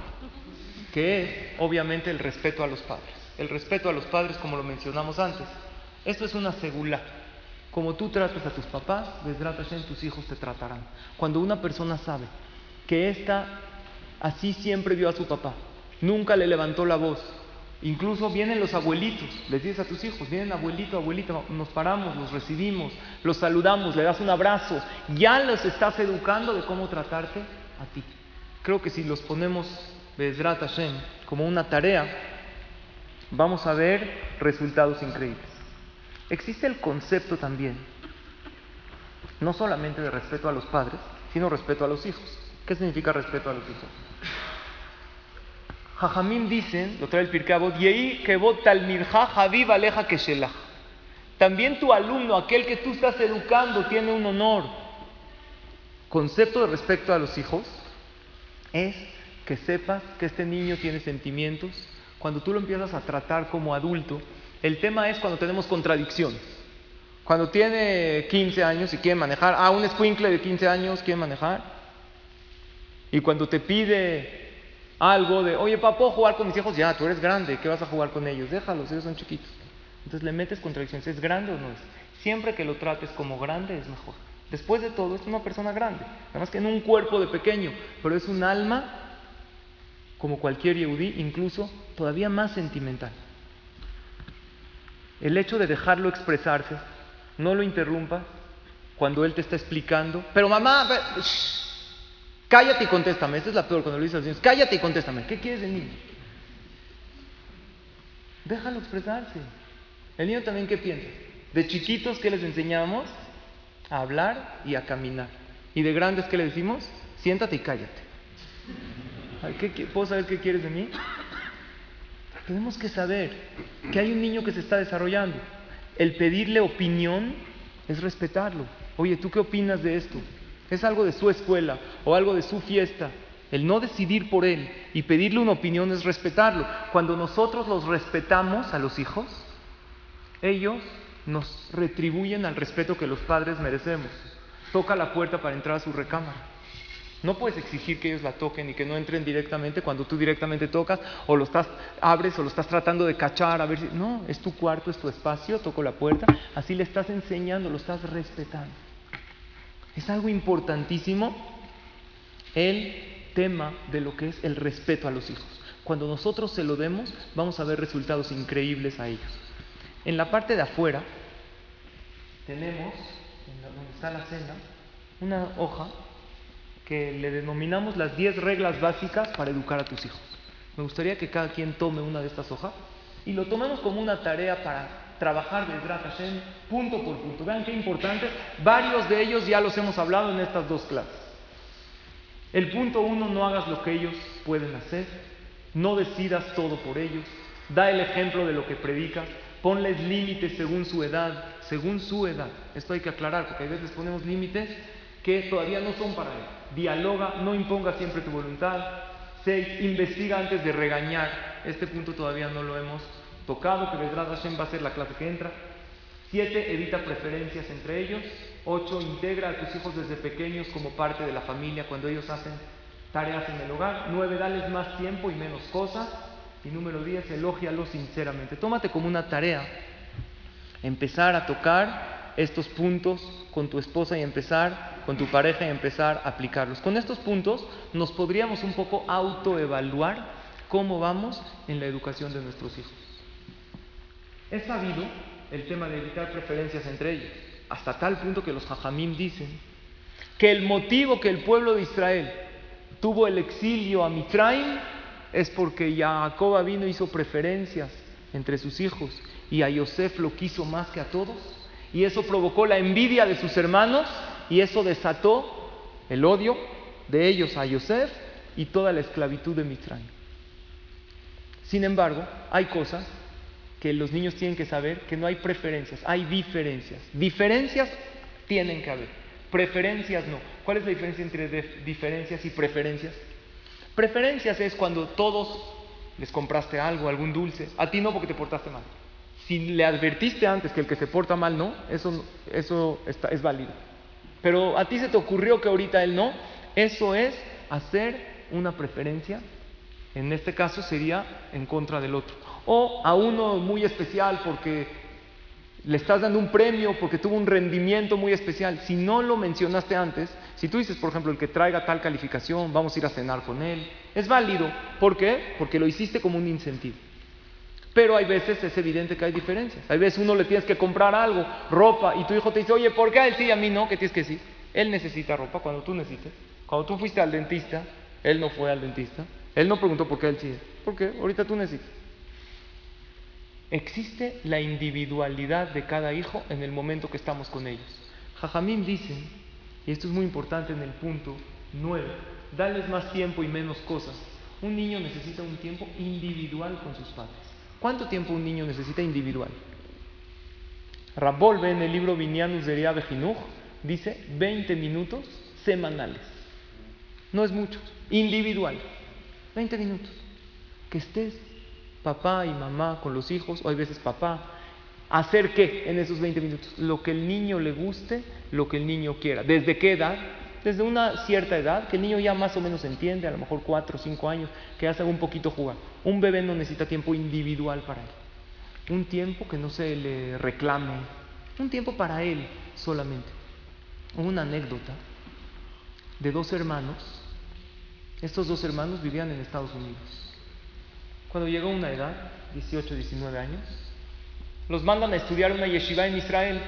que es obviamente el respeto a los padres. El respeto a los padres, como lo mencionamos antes, esto es una segula. Como tú tratas a tus papás, en tus hijos te tratarán. Cuando una persona sabe que ésta así siempre vio a su papá, nunca le levantó la voz, Incluso vienen los abuelitos, les dices a tus hijos, vienen abuelito, abuelita, nos paramos, los recibimos, los saludamos, le das un abrazo, ya los estás educando de cómo tratarte a ti. Creo que si los ponemos, Bezrat Hashem, como una tarea, vamos a ver resultados increíbles. Existe el concepto también, no solamente de respeto a los padres, sino respeto a los hijos. ¿Qué significa respeto a los hijos? Jajamim dicen, lo trae el Pirkabot, Yei Kebot Talmirja Javiv Aleja Keshelach. También tu alumno, aquel que tú estás educando, tiene un honor. Concepto de respecto a los hijos es que sepas que este niño tiene sentimientos. Cuando tú lo empiezas a tratar como adulto, el tema es cuando tenemos contradicción. Cuando tiene 15 años y quiere manejar, ah, un escuincle de 15 años quiere manejar. Y cuando te pide algo de, oye, papá, ¿puedo jugar con mis hijos? Ya, tú eres grande, ¿qué vas a jugar con ellos? Déjalos, ellos son chiquitos. Entonces le metes contradicciones, ¿es grande o no es? Siempre que lo trates como grande es mejor. Después de todo, es una persona grande, además que en un cuerpo de pequeño, pero es un alma como cualquier yehudí, incluso todavía más sentimental. El hecho de dejarlo expresarse, no lo interrumpas cuando él te está explicando, pero mamá, Cállate y contéstame. Esta es la peor cuando le dices a los niños. Cállate y contéstame. ¿Qué quieres de mí? Déjalo expresarse. El niño también, ¿qué piensa? De chiquitos, ¿qué les enseñamos? A hablar y a caminar. Y de grandes, ¿qué le decimos? Siéntate y cállate. ¿Puedo saber qué quieres de mí? Tenemos que saber que hay un niño que se está desarrollando. El pedirle opinión es respetarlo. Oye, ¿tú qué opinas de esto? es algo de su escuela o algo de su fiesta. El no decidir por él y pedirle una opinión es respetarlo. Cuando nosotros los respetamos a los hijos, ellos nos retribuyen al respeto que los padres merecemos. Toca la puerta para entrar a su recámara. No puedes exigir que ellos la toquen y que no entren directamente cuando tú directamente tocas o lo estás abres o lo estás tratando de cachar a ver si no, es tu cuarto, es tu espacio, toco la puerta, así le estás enseñando, lo estás respetando. Es algo importantísimo el tema de lo que es el respeto a los hijos. Cuando nosotros se lo demos, vamos a ver resultados increíbles a ellos. En la parte de afuera tenemos, donde está la cena, una hoja que le denominamos las 10 reglas básicas para educar a tus hijos. Me gustaría que cada quien tome una de estas hojas y lo tomemos como una tarea para trabajar de Hashem punto por punto. Vean qué importante. Varios de ellos ya los hemos hablado en estas dos clases. El punto uno, no hagas lo que ellos pueden hacer. No decidas todo por ellos. Da el ejemplo de lo que predicas. Ponles límites según su edad. Según su edad. Esto hay que aclarar porque a veces ponemos límites que todavía no son para él. Dialoga, no imponga siempre tu voluntad. Seis, investiga antes de regañar. Este punto todavía no lo hemos tocado, que Vedrat Hashem va a ser la clase que entra. Siete, evita preferencias entre ellos. Ocho, integra a tus hijos desde pequeños como parte de la familia cuando ellos hacen tareas en el hogar. Nueve, dales más tiempo y menos cosas. Y número diez, elógialos sinceramente. Tómate como una tarea empezar a tocar estos puntos con tu esposa y empezar con tu pareja y empezar a aplicarlos. Con estos puntos nos podríamos un poco autoevaluar cómo vamos en la educación de nuestros hijos. Es sabido el tema de evitar preferencias entre ellos, hasta tal punto que los hajamim dicen que el motivo que el pueblo de Israel tuvo el exilio a Mitraim es porque Jacob vino hizo preferencias entre sus hijos y a Yosef lo quiso más que a todos y eso provocó la envidia de sus hermanos y eso desató el odio de ellos a Yosef y toda la esclavitud de Mitraim. Sin embargo, hay cosas que los niños tienen que saber que no hay preferencias, hay diferencias. Diferencias tienen que haber, preferencias no. ¿Cuál es la diferencia entre diferencias y preferencias? Preferencias es cuando todos les compraste algo, algún dulce, a ti no porque te portaste mal. Si le advertiste antes que el que se porta mal no, eso, eso es válido. Pero a ti se te ocurrió que ahorita él no, eso es hacer una preferencia, en este caso sería en contra del otro. O a uno muy especial porque le estás dando un premio porque tuvo un rendimiento muy especial. Si no lo mencionaste antes, si tú dices, por ejemplo, el que traiga tal calificación, vamos a ir a cenar con él, es válido. ¿Por qué? Porque lo hiciste como un incentivo. Pero hay veces es evidente que hay diferencias. Hay veces uno le tienes que comprar algo, ropa, y tu hijo te dice, oye, ¿por qué a él sí y a mí no? ¿Qué tienes que decir? Él necesita ropa cuando tú necesites. Cuando tú fuiste al dentista, él no fue al dentista. Él no preguntó por qué él sí. ¿Por qué? Ahorita tú necesitas. Existe la individualidad de cada hijo en el momento que estamos con ellos. Jajamín dice, y esto es muy importante en el punto 9, darles más tiempo y menos cosas. Un niño necesita un tiempo individual con sus padres. ¿Cuánto tiempo un niño necesita individual? Rabolve en el libro Vinianus de Bejinuj dice 20 minutos semanales. No es mucho, individual. 20 minutos. Que estés papá y mamá con los hijos, o hay veces papá. ¿Hacer qué en esos 20 minutos? Lo que el niño le guste, lo que el niño quiera. ¿Desde qué edad? Desde una cierta edad, que el niño ya más o menos entiende, a lo mejor 4 o 5 años, que hace un poquito jugar. Un bebé no necesita tiempo individual para él. Un tiempo que no se le reclame. Un tiempo para él solamente. Una anécdota de dos hermanos. Estos dos hermanos vivían en Estados Unidos. Cuando llegó una edad, 18, 19 años, los mandan a estudiar una yeshiva en Israel.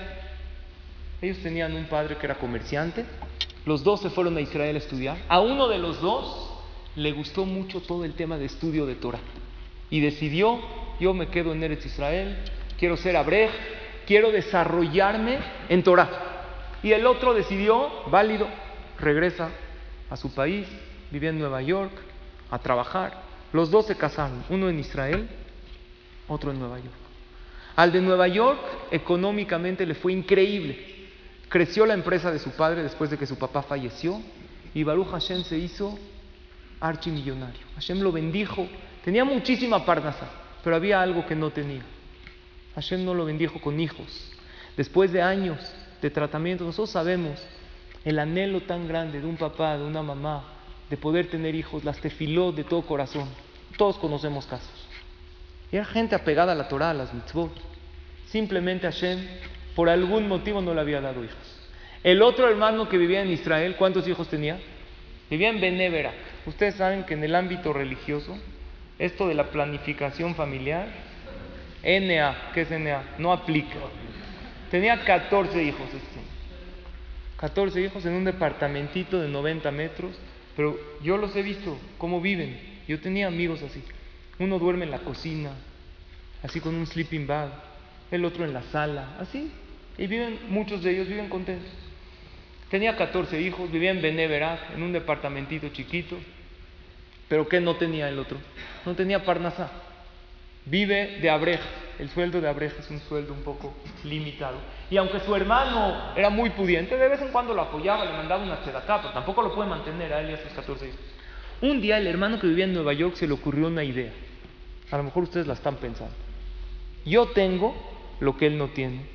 Ellos tenían un padre que era comerciante. Los dos se fueron a Israel a estudiar. A uno de los dos le gustó mucho todo el tema de estudio de Torah. Y decidió, yo me quedo en Eretz Israel, quiero ser abrej, quiero desarrollarme en Torah. Y el otro decidió, válido, regresa a su país, vivía en Nueva York, a trabajar. Los dos se casaron, uno en Israel, otro en Nueva York. Al de Nueva York económicamente le fue increíble. Creció la empresa de su padre después de que su papá falleció y Baruch Hashem se hizo archimillonario. Hashem lo bendijo. Tenía muchísima parnasa, pero había algo que no tenía. Hashem no lo bendijo con hijos. Después de años de tratamiento, nosotros sabemos el anhelo tan grande de un papá, de una mamá, de poder tener hijos, las tefiló de todo corazón. Todos conocemos casos. Y era gente apegada a la Torah, a las mitzvot. Simplemente Hashem, por algún motivo, no le había dado hijos. El otro hermano que vivía en Israel, ¿cuántos hijos tenía? Vivía en Benevera. Ustedes saben que en el ámbito religioso, esto de la planificación familiar, NA, ¿qué es NA? No aplica. Tenía 14 hijos este. 14 hijos en un departamentito de 90 metros, pero yo los he visto, cómo viven. Yo tenía amigos así. Uno duerme en la cocina, así con un sleeping bag, el otro en la sala, así. Y viven, muchos de ellos viven contentos. Tenía 14 hijos, vivía en Beneverat, en un departamentito chiquito. Pero ¿qué no tenía el otro? No tenía parnasá. Vive de abrej. El sueldo de abrej es un sueldo un poco limitado. Y aunque su hermano era muy pudiente, de vez en cuando lo apoyaba, le mandaba una tzedaká, pero tampoco lo puede mantener a él y a sus 14 hijos. Un día el hermano que vivía en Nueva York se le ocurrió una idea. A lo mejor ustedes la están pensando. Yo tengo lo que él no tiene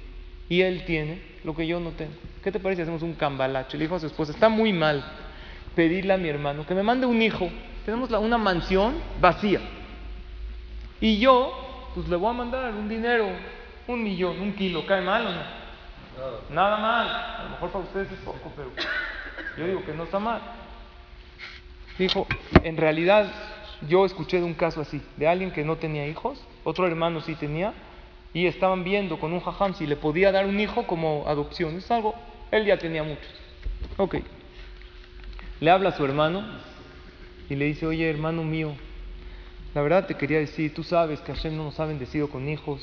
y él tiene lo que yo no tengo. ¿Qué te parece si hacemos un cambalache? Le dijo a su esposa, está muy mal pedirle a mi hermano que me mande un hijo. Tenemos una mansión vacía. Y yo, pues le voy a mandar un dinero, un millón, un kilo. ¿Cae mal o no? Nada mal. A lo mejor para ustedes es poco, pero yo digo que no está mal. Dijo, en realidad yo escuché de un caso así, de alguien que no tenía hijos, otro hermano sí tenía, y estaban viendo con un jajam si le podía dar un hijo como adopción. Es algo, él ya tenía muchos. Ok, Le habla a su hermano y le dice, oye hermano mío, la verdad te quería decir, tú sabes que Hashem no nos ha bendecido con hijos.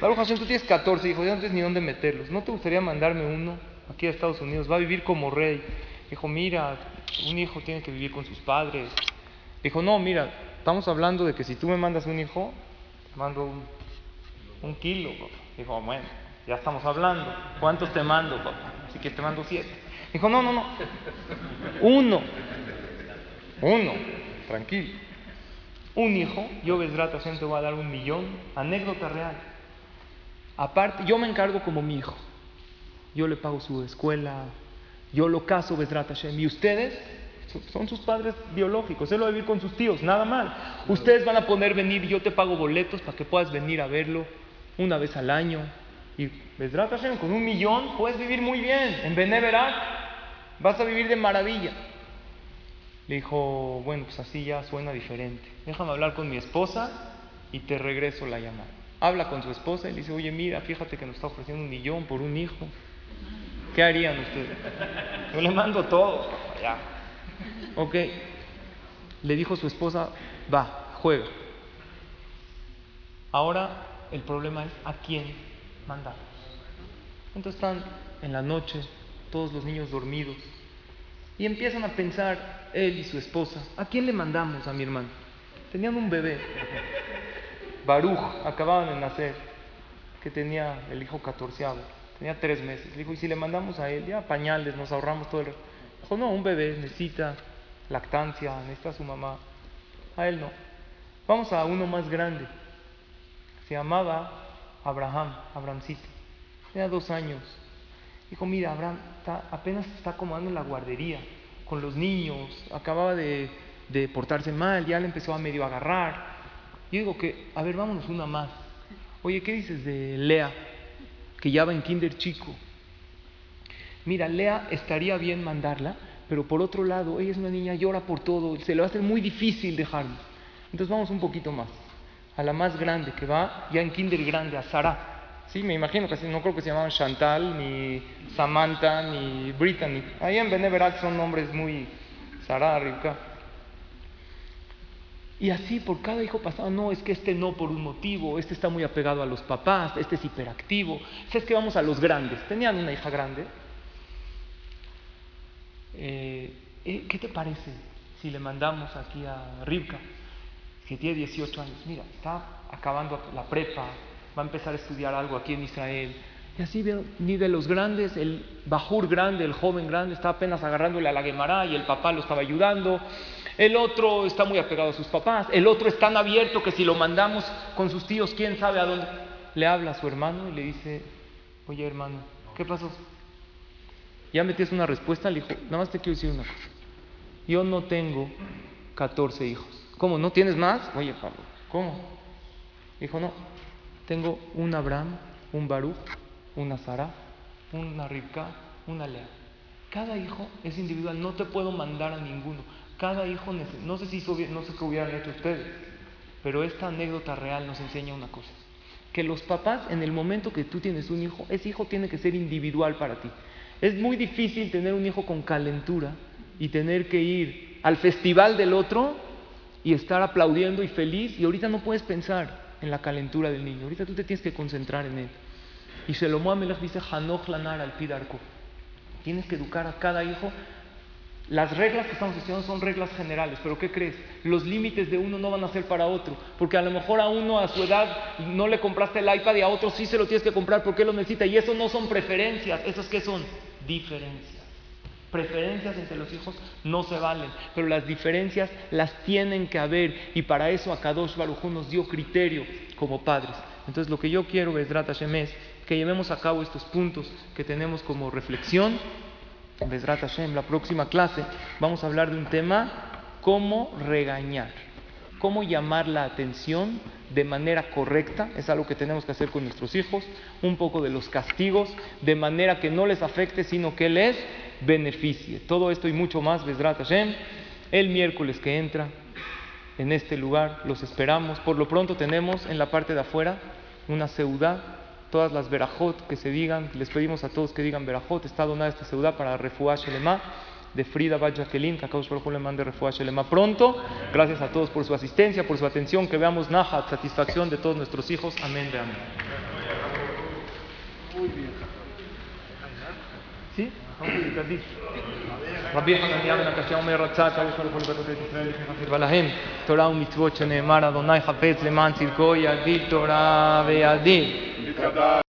Baruch Hashem, tú tienes 14 hijos, ya no tienes ni dónde meterlos. ¿No te gustaría mandarme uno aquí a Estados Unidos? Va a vivir como rey. Dijo, mira, un hijo tiene que vivir con sus padres. Dijo, no, mira, estamos hablando de que si tú me mandas un hijo, te mando un, un kilo. Papá. Dijo, bueno, ya estamos hablando. ¿Cuántos te mando, papá? Así que te mando siete. Dijo, no, no, no. Uno. Uno. Tranquilo. Un hijo, yo Besrat Hashem te voy a dar un millón. Anécdota real. Aparte, yo me encargo como mi hijo. Yo le pago su escuela. Yo lo caso Besrat Hashem. Y ustedes son sus padres biológicos. Él va a vivir con sus tíos, nada mal. Ustedes van a poder venir yo te pago boletos para que puedas venir a verlo una vez al año. Y con un millón puedes vivir muy bien. En Beneverak vas a vivir de maravilla. Le dijo, bueno, pues así ya suena diferente. Déjame hablar con mi esposa y te regreso la llamada. Habla con su esposa y le dice, oye, mira, fíjate que nos está ofreciendo un millón por un hijo. ¿Qué harían ustedes? Yo le mando todo. Ya. Ok. Le dijo su esposa, va, juega. Ahora el problema es a quién mandar. Entonces están en la noche, todos los niños dormidos, y empiezan a pensar, él y su esposa, ¿a quién le mandamos a mi hermano? Tenían un bebé, Baruch, acababan de nacer, que tenía el hijo catorceavo, tenía tres meses. Le dijo, ¿y si le mandamos a él? Ya pañales, nos ahorramos todo el... Dijo, no, un bebé necesita lactancia, necesita a su mamá. A él no. Vamos a uno más grande. Se llamaba Abraham, Abrahamcito. Tenía dos años. Dijo, mira, Abraham está, apenas está acomodando en la guardería con los niños, acababa de, de portarse mal, ya le empezó a medio agarrar. Yo digo que, a ver, vámonos una más. Oye, ¿qué dices de Lea? Que ya va en kinder chico. Mira, Lea estaría bien mandarla, pero por otro lado, ella es una niña, llora por todo, se le va a hacer muy difícil dejarla. Entonces vamos un poquito más. A la más grande, que va ya en kinder grande, a Sara. Sí, me imagino que no creo que se llamaban Chantal, ni Samantha, ni Brittany. Ahí en Beneverat son nombres muy Sara, Rivka. Y así por cada hijo pasado, no, es que este no por un motivo, este está muy apegado a los papás, este es hiperactivo. Es que vamos a los grandes. Tenían una hija grande. Eh, eh, ¿Qué te parece si le mandamos aquí a Rivka, que tiene 18 años? Mira, está acabando la prepa, va a empezar a estudiar algo aquí en Israel. Y así ni de los grandes, el Bajur grande, el joven grande, está apenas agarrándole a la Gemara y el papá lo estaba ayudando. El otro está muy apegado a sus papás. El otro es tan abierto que si lo mandamos con sus tíos, quién sabe a dónde. Le habla a su hermano y le dice, oye hermano, ¿qué pasó? Ya metías una respuesta, le dijo, nada más te quiero decir una cosa. Yo no tengo 14 hijos. ¿Cómo? ¿No tienes más? Oye, Pablo, ¿cómo? Dijo, no, tengo un Abraham, un Baruch, una Sara, una Rivka, una Lea. Cada hijo es individual, no te puedo mandar a ninguno. Cada hijo, no sé si no sé qué hubieran hecho ustedes, pero esta anécdota real nos enseña una cosa. Que los papás, en el momento que tú tienes un hijo, ese hijo tiene que ser individual para ti. Es muy difícil tener un hijo con calentura y tener que ir al festival del otro y estar aplaudiendo y feliz y ahorita no puedes pensar en la calentura del niño. Ahorita tú te tienes que concentrar en él. Y Shelomo Amelech dice, Hanoch lanar al pidarko. Tienes que educar a cada hijo. Las reglas que estamos estudiando son reglas generales, pero ¿qué crees? Los límites de uno no van a ser para otro, porque a lo mejor a uno a su edad no le compraste el iPad y a otro sí se lo tienes que comprar porque lo necesita. Y eso no son preferencias, ¿esos qué son? Diferencias. Preferencias entre los hijos no se valen, pero las diferencias las tienen que haber y para eso Akadosh Baruj Hu nos dio criterio como padres. Entonces lo que yo quiero, Besrat Hashem, es que llevemos a cabo estos puntos que tenemos como reflexión. Besrat Hashem, la próxima clase vamos a hablar de un tema, cómo regañar, cómo llamar la atención de manera correcta, es algo que tenemos que hacer con nuestros hijos, un poco de los castigos, de manera que no les afecte, sino que les beneficie. Todo esto y mucho más, Besrat Hashem, el miércoles que entra en este lugar, los esperamos. Por lo pronto tenemos en la parte de afuera una ciudad, todas las verajot que se digan, les pedimos a todos que digan verajot, está donada esta ciudad para refugiar Shelema de Frida Bat Jacqueline, que Baruj Hu le mande refuah Shelema pronto. Gracias a todos por su asistencia, por su atención, que veamos Nahat, satisfacción de todos nuestros hijos. Amén, de amén. ¿Sí? רבי חנניה בן הקשיא אומר רצה הקדוש ברוך הוא לבנות את ישראל לפני חסיבה להם תורה ומצוות שנאמר אדוני חפץ למען צדקו ידיד תורה וידיד